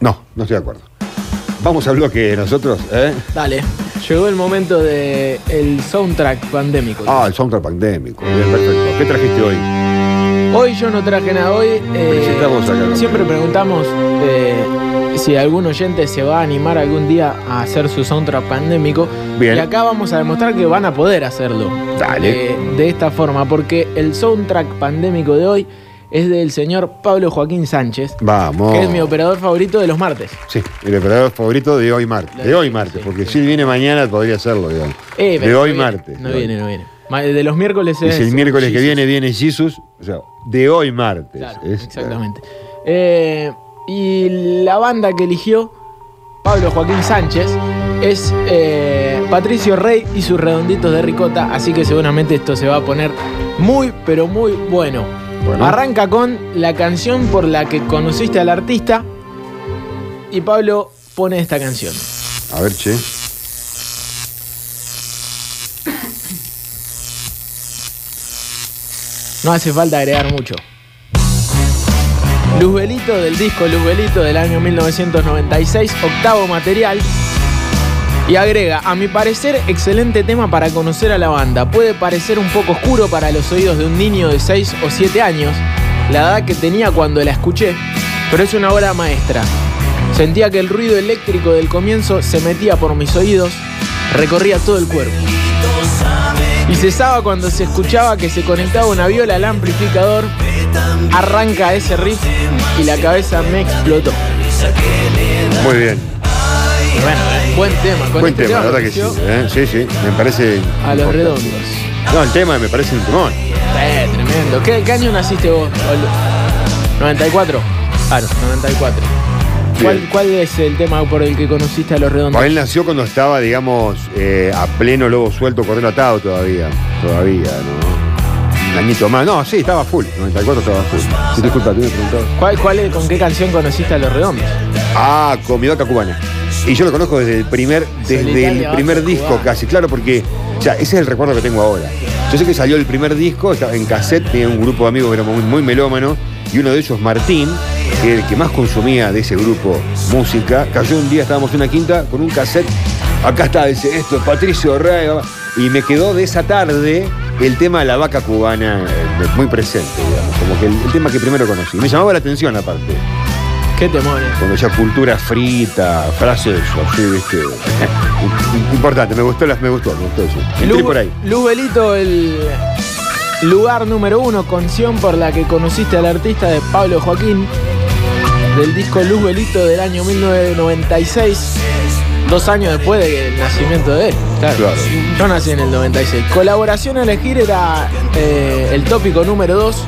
No, no estoy de acuerdo. Vamos al bloque nosotros, ¿eh? Dale. Llegó el momento del el soundtrack pandémico. Ah, el soundtrack pandémico. Bien, perfecto. ¿Qué trajiste hoy? Hoy yo no traje nada. Hoy eh, acá. siempre preguntamos eh, si algún oyente se va a animar algún día a hacer su soundtrack pandémico. Bien. Y acá vamos a demostrar que van a poder hacerlo. Dale. Eh, de esta forma, porque el soundtrack pandémico de hoy es del señor Pablo Joaquín Sánchez, Vamos. que es mi operador favorito de los martes. Sí, el operador favorito de hoy martes. De hoy martes, Sí, porque sí. si viene mañana podría hacerlo, digamos. Eh, de hoy no viene, martes. No viene, no viene. De los miércoles es. el miércoles que viene viene Jesus, o sea, de hoy martes. Claro, Es- exactamente. Eh, y la banda que eligió Pablo Joaquín Sánchez es eh, Patricio Rey y sus redonditos de ricota, así que seguramente esto se va a poner muy, pero muy bueno. Bueno. Arranca con la canción por la que conociste al artista y Pablo pone esta canción. A ver, che. No hace falta agregar mucho. Luzbelito del disco Luzbelito del año 1996, octavo material. Y agrega, a mi parecer, excelente tema para conocer a la banda. Puede parecer un poco oscuro para los oídos de un niño de 6 o 7 años, la edad que tenía cuando la escuché, pero es una obra maestra. Sentía que el ruido eléctrico del comienzo se metía por mis oídos, recorría todo el cuerpo. Y cesaba cuando se escuchaba que se conectaba una viola al amplificador, arranca ese riff y la cabeza me explotó. Muy bien. Bueno, buen tema. Con Buen este tema, la verdad que sí. ¿eh? Sí, sí. Me parece. A los importante. redondos. No, el tema me parece un temón. Eh, tremendo. ¿Qué, qué año naciste vos? Ol- ¿94? Claro, 94. ¿Cuál, Bien. ¿Cuál es el tema por el que conociste a los redondos? Él nació cuando estaba, digamos, eh, a pleno lobo suelto, corriendo atado todavía. Todavía, ¿no? Un añito más. No, sí, estaba full. 94 estaba full. Sí, disculpa, tú me preguntabas. ¿Cuál, cuál es, ¿Con qué canción conociste a los redondos? Ah, con mi vaca cubana. Y yo lo conozco desde el primer, desde el primer disco casi, claro, porque o sea, ese es el recuerdo que tengo ahora. Yo sé que salió el primer disco, estaba en cassette, tenía un grupo de amigos que era muy, muy melómano, y uno de ellos, Martín, que era el que más consumía de ese grupo música, cayó un día, estábamos en una quinta, con un cassette, acá está, dice, esto es Patricio Rey, y me quedó de esa tarde el tema de la vaca cubana eh, muy presente, digamos, como que el, el tema que primero conocí. Me llamaba la atención aparte. ¿Qué temores? Cuando ya cultura frita, frases así, viste. Importante, me gustó, las- me gustó, me gustó eso. Entré por ahí. Luzbelito, el lugar número uno, canción por la que conociste al artista de Pablo Joaquín, del disco Luzbelito del año 1996, dos años después del nacimiento de él. Claro. Claro. Yo nací en el 96. Colaboración a elegir era eh, el tópico número dos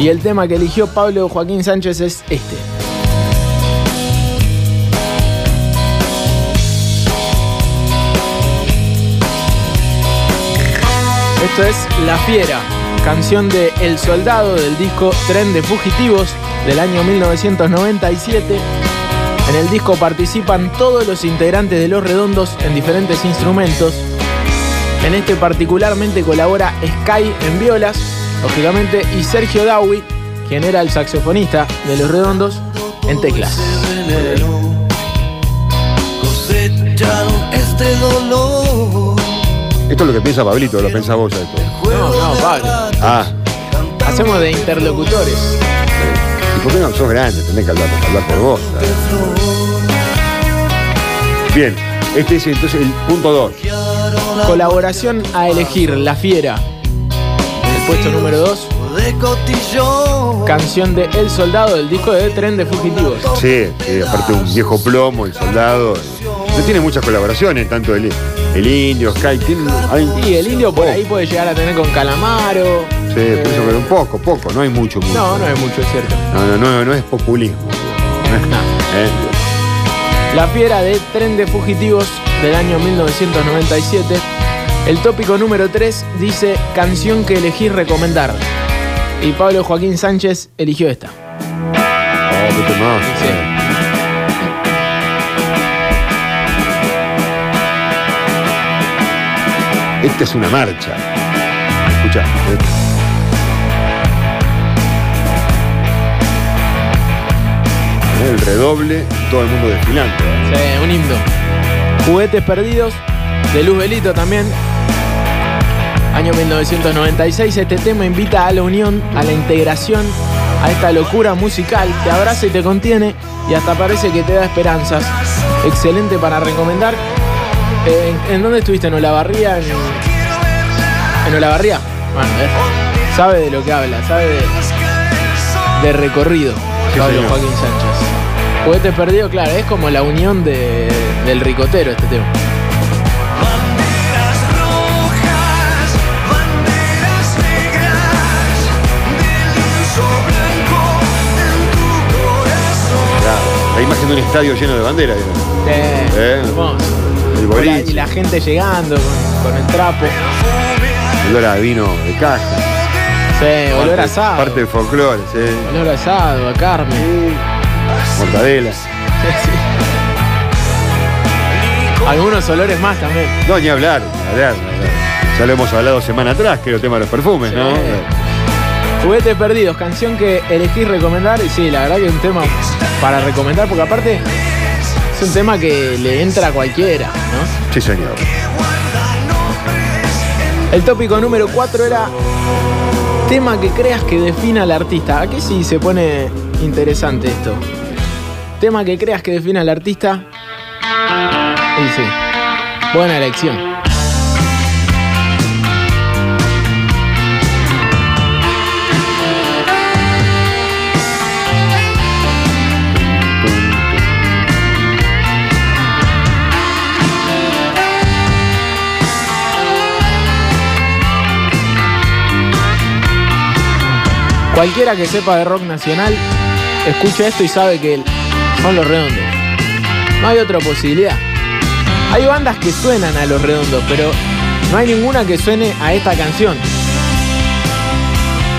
y el tema que eligió Pablo Joaquín Sánchez es este. Esto es La Fiera, canción de El Soldado del disco Tren de Fugitivos del año 1997. En el disco participan todos los integrantes de Los Redondos en diferentes instrumentos. En este particularmente colabora Sky en violas, lógicamente, y Sergio Dawi, quien era el saxofonista de Los Redondos, en teclas. Esto es lo que piensa Pablito, lo pensás vos ya. No, no, Pablo. Ah, Hacemos de interlocutores. ¿y por qué no sos grande? Tenés que hablar, hablar por vos. ¿sabes? Bien, este es entonces el punto 2. Colaboración a elegir La Fiera. En el puesto número 2, De cotillón. canción de El Soldado del disco de Tren de Fugitivos. Sí, sí, aparte un viejo plomo, el soldado. No tiene muchas colaboraciones, tanto el, el indio, Sky. Tiene, hay- Y el indio por ahí puede llegar a tener con Calamaro. Sí, por eso, pero un poco, poco, no hay mucho. mucho. No, no es mucho, es cierto. No, no, no, no es populismo. No. ¿Eh? La Fiera de Tren de Fugitivos del año 1997. El tópico número 3 dice canción que elegí recomendar. Y Pablo Joaquín Sánchez eligió esta. Oh, qué temazo. Sí. Esta es una marcha. Escucha. el redoble, todo el mundo desfilando. Sí, un himno. Juguetes perdidos, de Luz Belito también. Año 1996, este tema invita a la unión, a la integración, a esta locura musical, te abraza y te contiene y hasta parece que te da esperanzas. Excelente para recomendar. Eh, ¿En, en dónde estuviste? ¿En Olavarría? ¿En, en Olavarría? Bueno, eh, sabe de lo que habla, sabe de, de recorrido. Sí, Pablo señor. Joaquín Sánchez. Juguete perdido, claro, es como la unión de- del ricotero este tema. Banderas rojas, banderas negras, del lienzo blanco en tu corazón. Claro, La imagen de un estadio lleno de banderas. ¿no? Eh, Eh. hermoso. El Y la, boliche, y la gente llegando con, con el trapo. el olor a vino de caja. Sí, olor a asado. Parte del folclore, sí. Olor a asado, a carne. Mortadela. Sí. Algunos olores más también. No, ni hablar, ni hablar, ni hablar. Ya lo hemos hablado semana atrás, que era el tema de los perfumes, ¿no? Juguetes perdidos, canción que elegís recomendar. Y sí, la verdad que es un tema para recomendar, porque aparte es un tema que le entra a cualquiera, ¿no? Sí, señor. El tópico número 4 era tema que creas que defina al artista. Aquí sí se pone interesante esto. Tema que creas que defina al artista. Y sí, buena elección. Cualquiera que sepa de rock nacional, escucha esto y sabe que son los redondos. No hay otra posibilidad. Hay bandas que suenan a los redondos, pero no hay ninguna que suene a esta canción.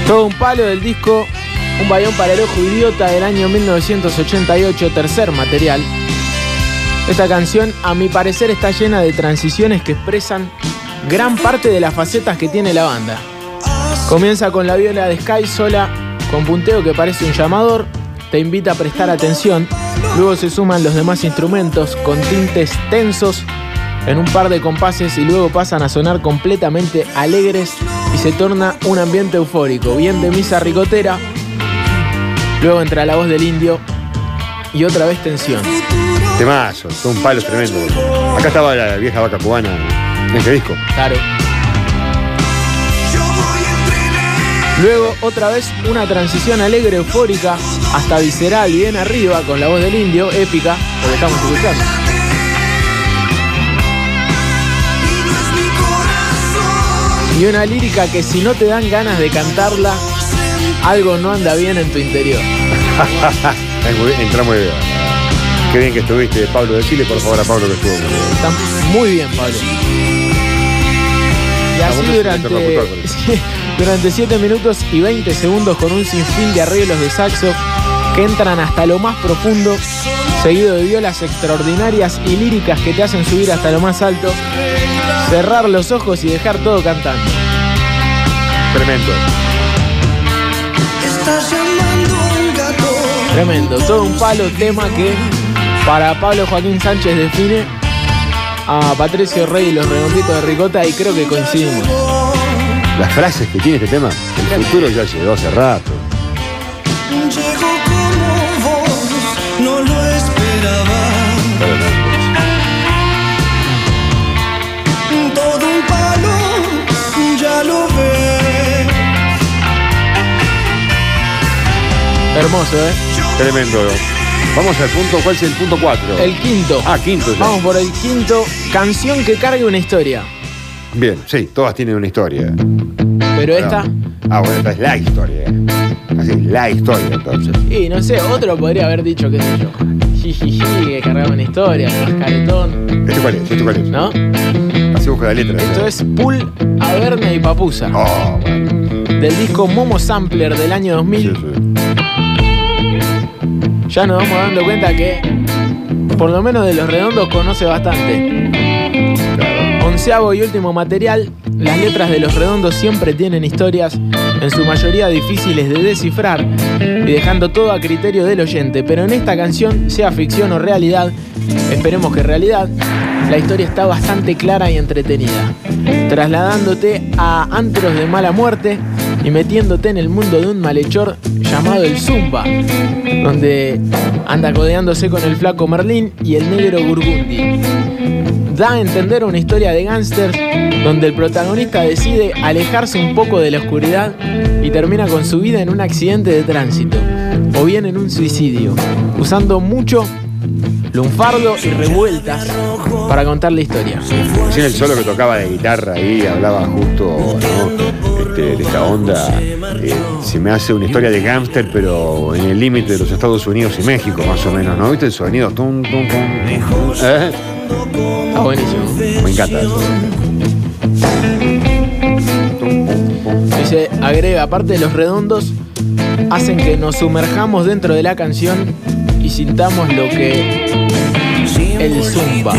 Todo un palo del disco Un bayón para el ojo idiota del año 1988, tercer material. Esta canción, a mi parecer, está llena de transiciones que expresan gran parte de las facetas que tiene la banda. Comienza con la viola de Sky sola, con punteo que parece un llamador, te invita a prestar atención. Luego se suman los demás instrumentos con tintes tensos en un par de compases y luego pasan a sonar completamente alegres y se torna un ambiente eufórico, bien de misa ricotera. Luego entra la voz del indio y otra vez tensión. Temazo, todo un palo tremendo. Acá estaba la vieja vaca cubana en este disco. Claro. Luego otra vez una transición alegre, eufórica, hasta visceral, bien arriba, con la voz del indio, épica, lo que estamos escuchando. Y una lírica que si no te dan ganas de cantarla, algo no anda bien en tu interior. Entra muy bien. Qué bien que estuviste, Pablo. Decile por favor a Pablo que estuvo muy bien. Está muy bien, Pablo. Así durante, durante 7 minutos y 20 segundos con un sinfín de arreglos de saxo que entran hasta lo más profundo, seguido de violas extraordinarias y líricas que te hacen subir hasta lo más alto, cerrar los ojos y dejar todo cantando. Tremendo. Tremendo, todo un palo tema que para Pablo Joaquín Sánchez define a Patricio Rey y los redonditos de Ricota y creo que coincidimos. Las frases que tiene este tema, el futuro ya llegó hace rato. Llegó como vos, no lo esperaba. Todo un palo, ya lo ves. Hermoso, ¿eh? Tremendo. Vamos al punto, ¿cuál es el punto 4? El quinto. Ah, quinto ya. Vamos por el quinto. Canción que cargue una historia. Bien, sí, todas tienen una historia. Pero esta, Ah, bueno, esta es la historia. Así, la historia entonces. y no sé, otro podría haber dicho, qué sé yo. Jijiji, que cargaba una historia, más caretón, ¿Este cuál es? ¿Este cuál es? ¿no? Así busca la letra. Esto es Pool, Averna y Papusa. Oh, bueno. Del disco Momo Sampler del año 2000. Sí, sí. Ya nos vamos dando cuenta que, por lo menos de los redondos, conoce bastante. Onceavo y último material, las letras de Los Redondos siempre tienen historias, en su mayoría difíciles de descifrar y dejando todo a criterio del oyente, pero en esta canción, sea ficción o realidad, esperemos que realidad, la historia está bastante clara y entretenida, trasladándote a antros de mala muerte y metiéndote en el mundo de un malhechor llamado el Zumba, donde anda codeándose con el flaco Merlín y el negro Burgundi. Da a entender una historia de gángsters donde el protagonista decide alejarse un poco de la oscuridad y termina con su vida en un accidente de tránsito o bien en un suicidio, usando mucho lunfardo y revueltas para contar la historia. Recién el solo que tocaba de guitarra ahí hablaba justo ¿no? Este, de esta onda. eh, se me hace una historia de gángster, pero en el límite de los Estados Unidos y México, más o menos, ¿no? ¿Viste el sonido? Tum, tum, tum. ¿Eh? Está buenísimo. Me encanta eso. Dice, agrega, aparte de los redondos, hacen que nos sumerjamos dentro de la canción y sintamos lo que el zumba.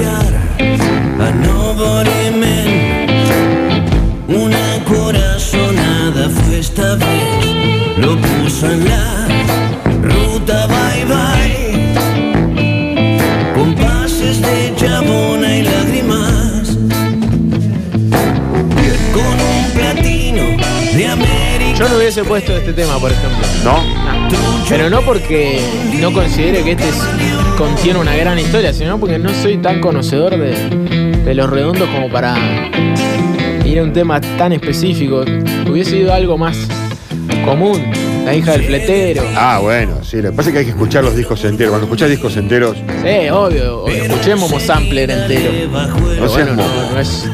Una corazonada fue esta vez. Lo puso en la ruta bye bye. Compases de chabona y lágrimas. Con un platino de América. Yo no hubiese puesto este tema, por ejemplo. ¿No? Pero no porque no considere que este es- contiene una gran historia, sino porque no soy tan conocedor de, de los redondos como para ir a un tema tan específico. Hubiese ido algo más común. La hija del fletero. Ah, bueno, sí. Lo que pasa es que hay que escuchar los discos enteros. Cuando escuchás discos enteros, Sí, obvio. Escuchemos Mo Sampler entero. No bueno, no, no es.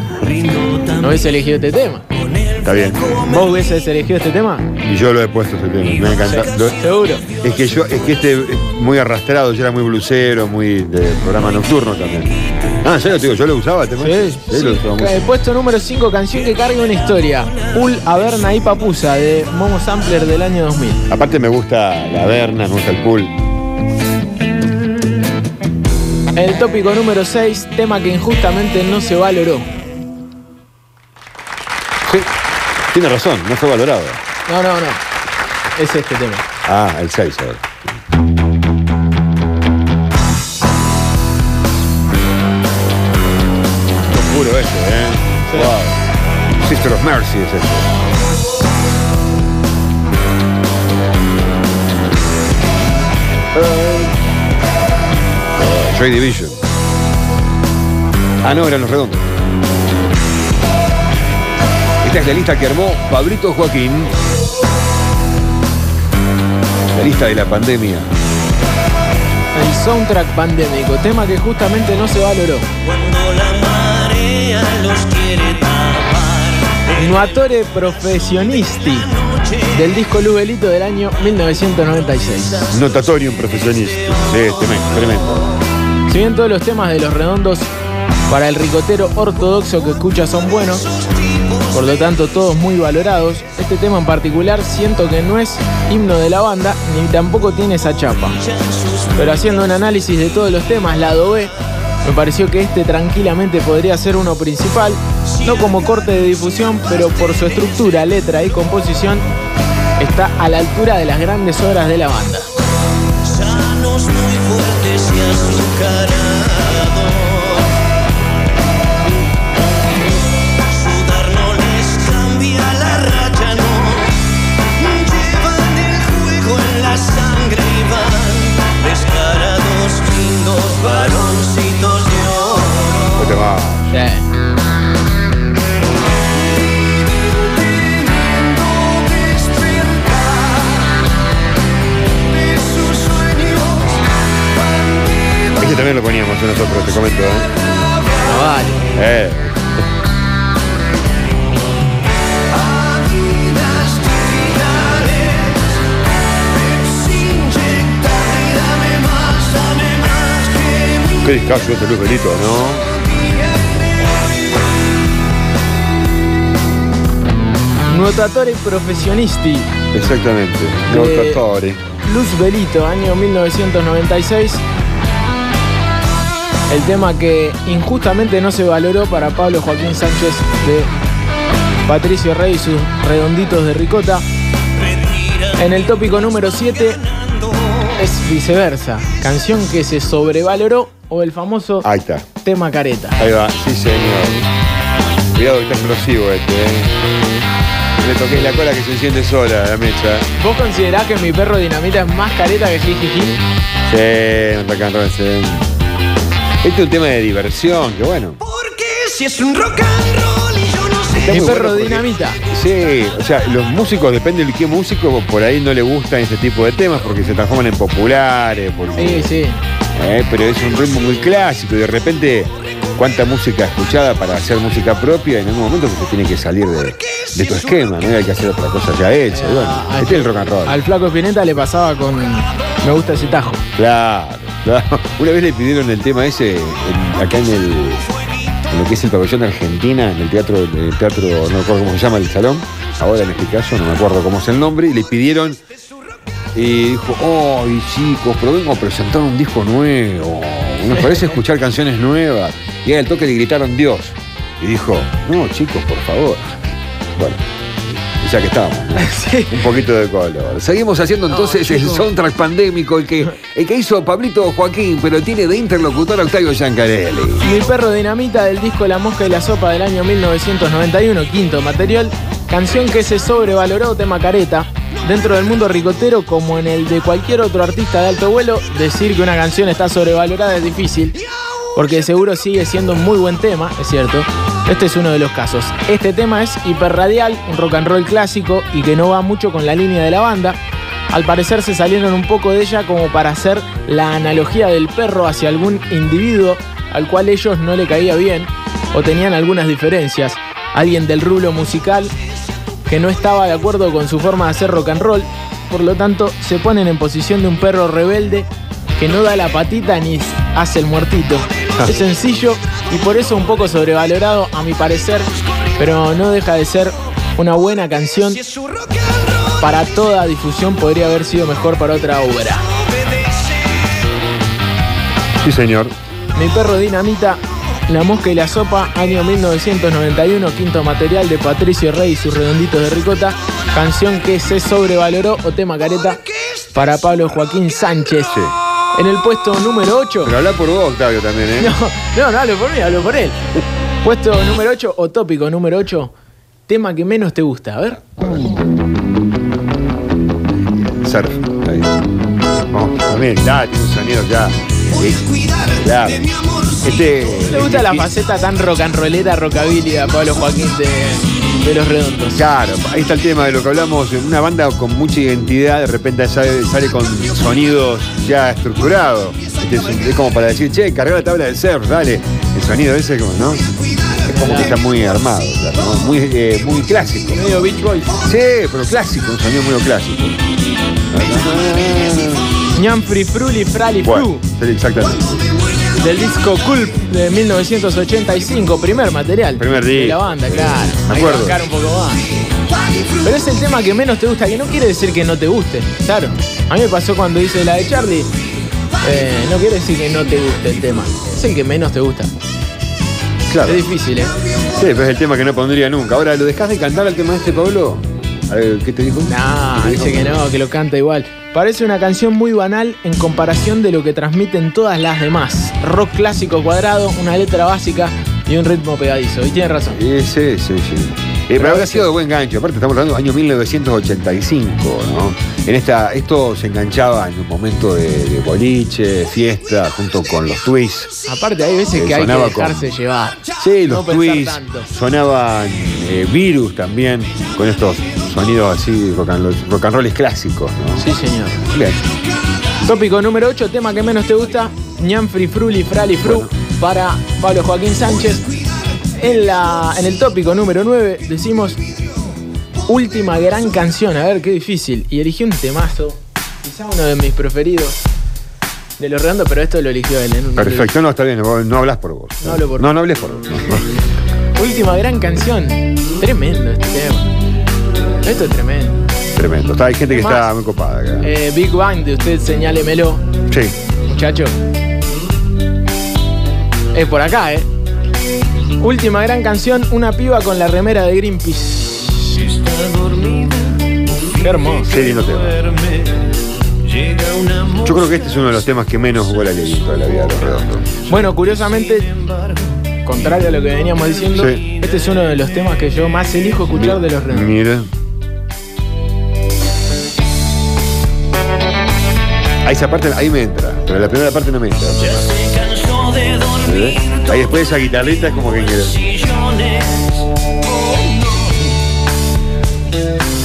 No hubiese elegido este tema. Está bien. ¿Vos hubieses elegido este tema? Y yo lo he puesto ese tema. Me encanta. Lo- Seguro. Es que yo, es que este es muy arrastrado, yo era muy blusero, muy de programa nocturno también. Ah, ¿en serio te digo? ¿Yo lo usaba el tema? Sí, Sí, lo usaba mucho. Eh, Puesto número 5, canción que carga una historia. Pool Averna y Papusa de Momo Sampler del año 2000. Aparte me gusta la Berna, me gusta el pool. El tópico número 6, tema que injustamente no se valoró. Tiene razón, no fue valorado. No, no, no. Es este tema. Ah, el 6 ahora. Oscuro este, ¿eh? Wow. Sister of Mercy es este. Ah, Joy Division. Ah, no, eran los redondos. Esta es la lista que armó Pablito Joaquín. La lista de la pandemia. El soundtrack pandémico, tema que justamente no se valoró. Cuando la marea los quiere tapar. Nuatore Professionisti del disco Lubelito del año 1996. Notatorium profesionista. Sí, tremendo, tremendo. Si bien todos los temas de los redondos para el ricotero ortodoxo que escucha son buenos, por lo tanto todos muy valorados, este tema en particular siento que no es himno de la banda ni tampoco tiene esa chapa. Pero haciendo un análisis de todos los temas, lado B, me pareció que este tranquilamente podría ser uno principal, no como corte de difusión, pero por su estructura, letra y composición, está a la altura de las grandes obras de la banda. Te va? Sí. Este también lo poníamos nosotros, te comento, ¿eh? No vale. Eh, qué discazo este Belito, ¿no? Nuotatore Professionisti, Exactamente. Notatori. Luz Belito, año 1996. El tema que injustamente no se valoró para Pablo Joaquín Sánchez de Patricio Rey y sus redonditos de ricota. En el tópico número 7 es viceversa. Canción que se sobrevaloró o el famoso Ahí está. tema careta. Ahí va, sí señor. Cuidado que está explosivo este, eh. Le toqué la cola que se enciende sola la mecha. ¿Vos considerás que mi perro dinamita es más careta que Jijiji? Sí, rock and roll, sí. Este es un tema de diversión, que bueno. Porque si es un rock and roll y yo no sé. Está Mi muy perro bueno porque- dinamita. Sí, o sea, los músicos, depende de qué músico, por ahí no le gustan este tipo de temas porque se transforman en populares. Porque, Sí, sí. eh, pero es un ritmo muy clásico y de repente, cuánta música escuchada para hacer música propia, en algún momento que se tiene que salir de, de tu esquema, ¿no? Y hay que hacer otra cosa ya hecha. Y bueno, Al- este es el rock and roll. Al flaco Espineta le pasaba con Me gusta ese tajo. Claro, claro. Una vez le pidieron el tema ese en- acá en el en lo que es el pabellón de Argentina, en el teatro, en el teatro, no me acuerdo cómo se llama el salón, ahora en este caso, no me acuerdo cómo es el nombre, y le pidieron y dijo, ¡ay chicos, pero vengo a presentar un disco nuevo! Nos parece escuchar canciones nuevas. Y al toque le gritaron Dios. Y dijo, no chicos, por favor. Bueno, ya que estábamos, ¿no? Sí. Un poquito de color. Seguimos haciendo entonces el soundtrack pandémico, el que, el que hizo Pablito Joaquín, pero tiene de interlocutor a Octavio Giancarelli. Mi perro dinamita del disco La Mosca y la Sopa del año 1991, quinto material, canción que se sobrevaloró, tema careta. Dentro del mundo ricotero, como en el de cualquier otro artista de alto vuelo, decir que una canción está sobrevalorada es difícil, porque seguro sigue siendo un muy buen tema, es cierto. Este es uno de los casos. Este tema es hiperradial, un rock and roll clásico y que no va mucho con la línea de la banda. Al parecer se salieron un poco de ella como para hacer la analogía del perro hacia algún individuo al cual ellos no le caía bien o tenían algunas diferencias. Alguien del rulo musical que no estaba de acuerdo con su forma de hacer rock and roll, por lo tanto se ponen en posición de un perro rebelde que no da la patita ni hace el muertito. Es sencillo y por eso un poco sobrevalorado a mi parecer, pero no deja de ser una buena canción. Para toda difusión podría haber sido mejor para otra obra. Sí, señor. Mi perro dinamita, La mosca y la sopa, año 1991, quinto material de Patricio Rey y sus redonditos de ricota, canción que se sobrevaloró o tema careta para Pablo Joaquín Sánchez. Sí. En el puesto número 8. Pero habla por vos, Octavio, también, ¿eh? No, no, no hablo por mí, hablo por él. Puesto número 8 o tópico número 8, tema que menos te gusta. A ver. Surf. Ahí. Vamos, también, ya, tiene un sonido ya. Voy a cuidar claro. de mi amor. Este. ¿Te gusta la faceta tan rock and rollera, rockabilly de Pablo Joaquín de, de Los Redondos? Claro, ahí está el tema de lo que hablamos, una banda con mucha identidad, de repente sale, sale con sonidos ya estructurados. Este es, como para decir, che, carga la tabla del surf, dale. El sonido ese, como, ¿no? Es como que está muy armado, muy, eh, muy clásico. Medio Beach Boys. Sí, pero clásico, un sonido muy clásico. Free Fruli Frali Bueno, Fru, sí, exactamente. del disco Culp de 1985, primer material. Primer De disco, la banda, sí. claro. Me Hay que acuerdo. bancar un poco más. Pero es el tema que menos te gusta, que no quiere decir que no te guste, claro. A mí me pasó cuando hice la de Charlie. eh, no quiere decir que no te guste el tema, es el que menos te gusta. Claro. Es difícil, ¿eh? Sí, pero es el tema que no pondría nunca. Ahora, ¿lo dejás de cantar al tema este, Pablo? ¿Qué te dijo? No, ¿Qué te dijo? dice que no, que lo canta igual. Parece una canción muy banal en comparación de lo que transmiten todas las demás. Rock clásico cuadrado, una letra básica y un ritmo pegadizo. Y tiene razón. Sí, sí, sí. sí. Eh, pero habrá sido de buen gancho. Aparte, estamos hablando del año 1985, ¿no? En esta, esto se enganchaba en un momento de, de boliche, fiesta, junto con los twists. Aparte, hay veces Eh, que hay que con- dejarse llevar. Sí, No los pensar twists. Sonaban eh, virus también, con estos sonidos así, rock and, roll- rock and rolls clásicos, ¿no? Sí, señor. Bien. Tópico número 8, tema que menos te gusta. Ñan Free Fruli Frali Fru Bueno. para Pablo Joaquín Sánchez. En, la, en el tópico número 9 decimos última gran canción. A ver, qué difícil. Y elegí un temazo. Quizá uno de mis preferidos. De los redondos, pero esto lo eligió él. ¿eh? Perfecto, no, está bien, no hablas por vos. No hablo por No, no hables por vos. Última gran canción. Tremendo este tema. Esto es tremendo. Tremendo. Está, hay gente que Más. está muy copada acá. Eh, Big Bang de usted, señálemelo. Sí. Muchacho. Es por acá, ¿eh? Última gran canción, una piba con la remera de Greenpeace. Qué hermoso. Qué lindo tema. Yo creo que este es uno de los temas que menos bola le en toda la vida a los redondos. Bueno, curiosamente, contrario a lo que veníamos diciendo, Sí. este es uno de los temas que yo más elijo escuchar de los redondos. Mira. A esa parte, ahí me entra, pero la primera parte no me entra. ¿Eh? Ahí después esa guitarrita es como que quiere.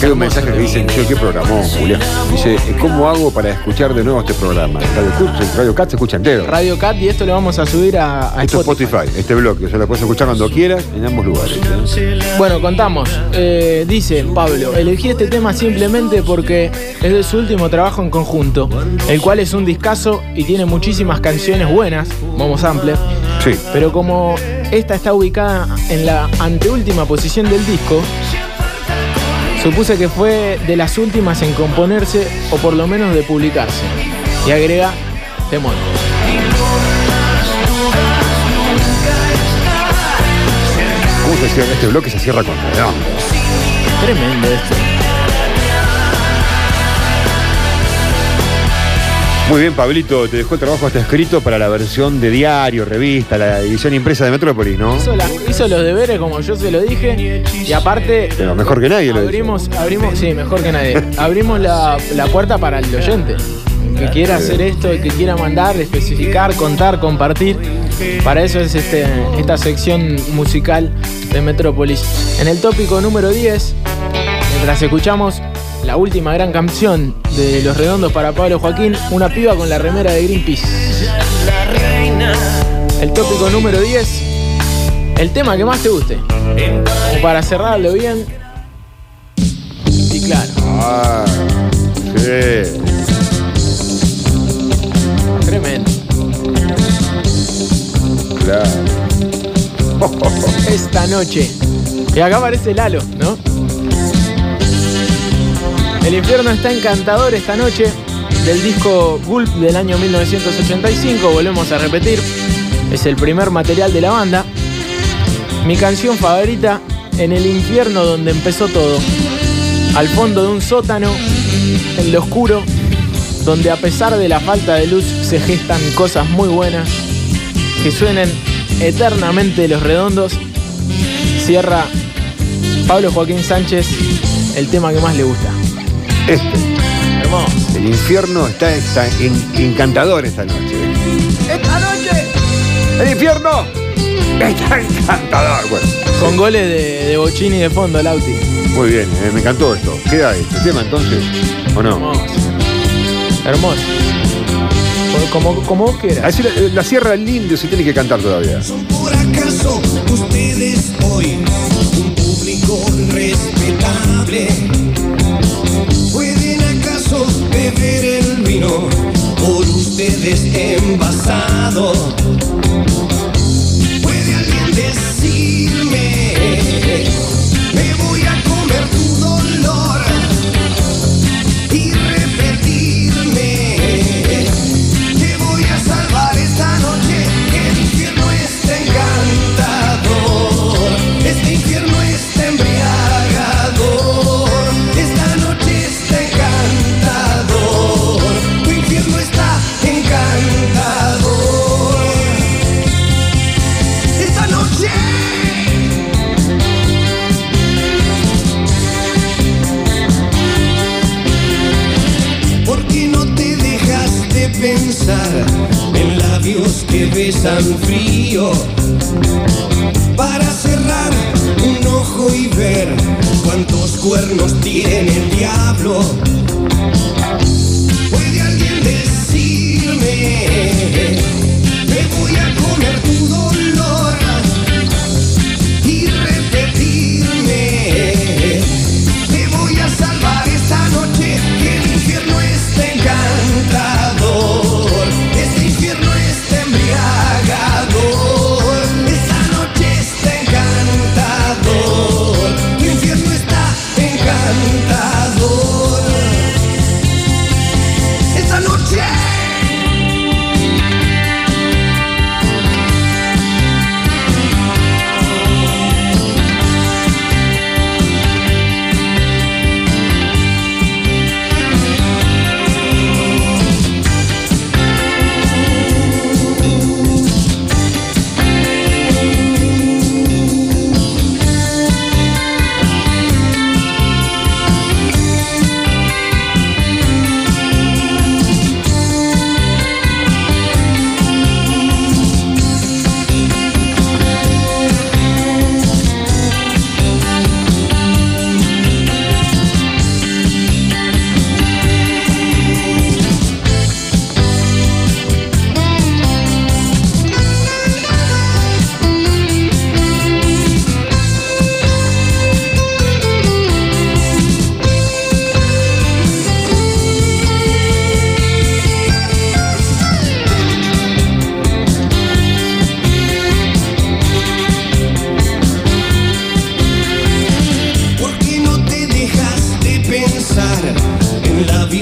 Hay un mensaje que dice, yo qué programó, Julián. Dice, ¿cómo hago para escuchar de nuevo este programa? Radio Cut, Radio Cat se escucha entero. Radio Cat y esto lo vamos a subir a, a Esto es Spotify. Spotify, este bloque, o sea, lo puedes escuchar cuando quieras, en ambos lugares. ¿eh? Bueno, contamos. Eh, dice Pablo, elegí este tema simplemente porque es de su último trabajo en conjunto, el cual es un discazo y tiene muchísimas canciones buenas, Momo Sample, Sí. pero como esta está ubicada en la anteúltima posición del disco, supuse que fue de las últimas en componerse o por lo menos de publicarse. Y agrega, temor. ¿Cómo se cierra? Este bloque se cierra con redondo. Tremendo esto. Muy bien, Pablito, te dejó el trabajo hasta escrito para la versión de diario, revista, la edición impresa de Metrópolis, ¿no? Hizo, la- hizo los deberes como yo se lo dije y aparte Pero mejor que nadie lo hizo. abrimos, abrimos, sí, mejor que nadie. Abrimos la, la puerta para el oyente. Que quiera hacer esto, que quiera mandar, especificar, contar, compartir. Para eso es este, esta sección musical de Metrópolis. En el tópico número 10, mientras escuchamos la última gran canción de Los Redondos para Pablo Joaquín, una piba con la remera de Greenpeace. El tópico número 10, el tema que más te guste. Como para cerrarlo bien. Y claro, Ah, sí. tremendo. Claro. Esta noche. Y acá aparece Lalo, ¿no? El infierno está encantador esta noche. Del disco Gulp del año 1985, volvemos a repetir. Es el primer material de la banda. Mi canción favorita, En el infierno donde empezó todo. Al fondo de un sótano, en lo oscuro, donde a pesar de la falta de luz se gestan cosas muy buenas. Que suenen eternamente los redondos. Cierra Pablo Joaquín Sánchez el tema que más le gusta. Este, Hermoso. el infierno está, está en- encantador esta noche. ¡Esta noche! ¡El infierno! Está encantador. Bueno, Con goles de, de Bochini de fondo, Lauti. muy bien, eh, me encantó esto. ¿Queda este tema entonces? ¿O no? Hermoso. Hermoso. Como, como vos quieras. Así la, la sierra lindo se tiene que cantar todavía. ¿Son por acaso ustedes hoy un público respetable? ¿Pueden acaso beber el vino por ustedes envasado?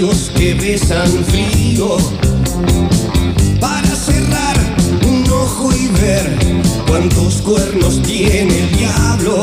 que besan frío. Para cerrar un ojo y ver cuántos cuernos tiene el diablo.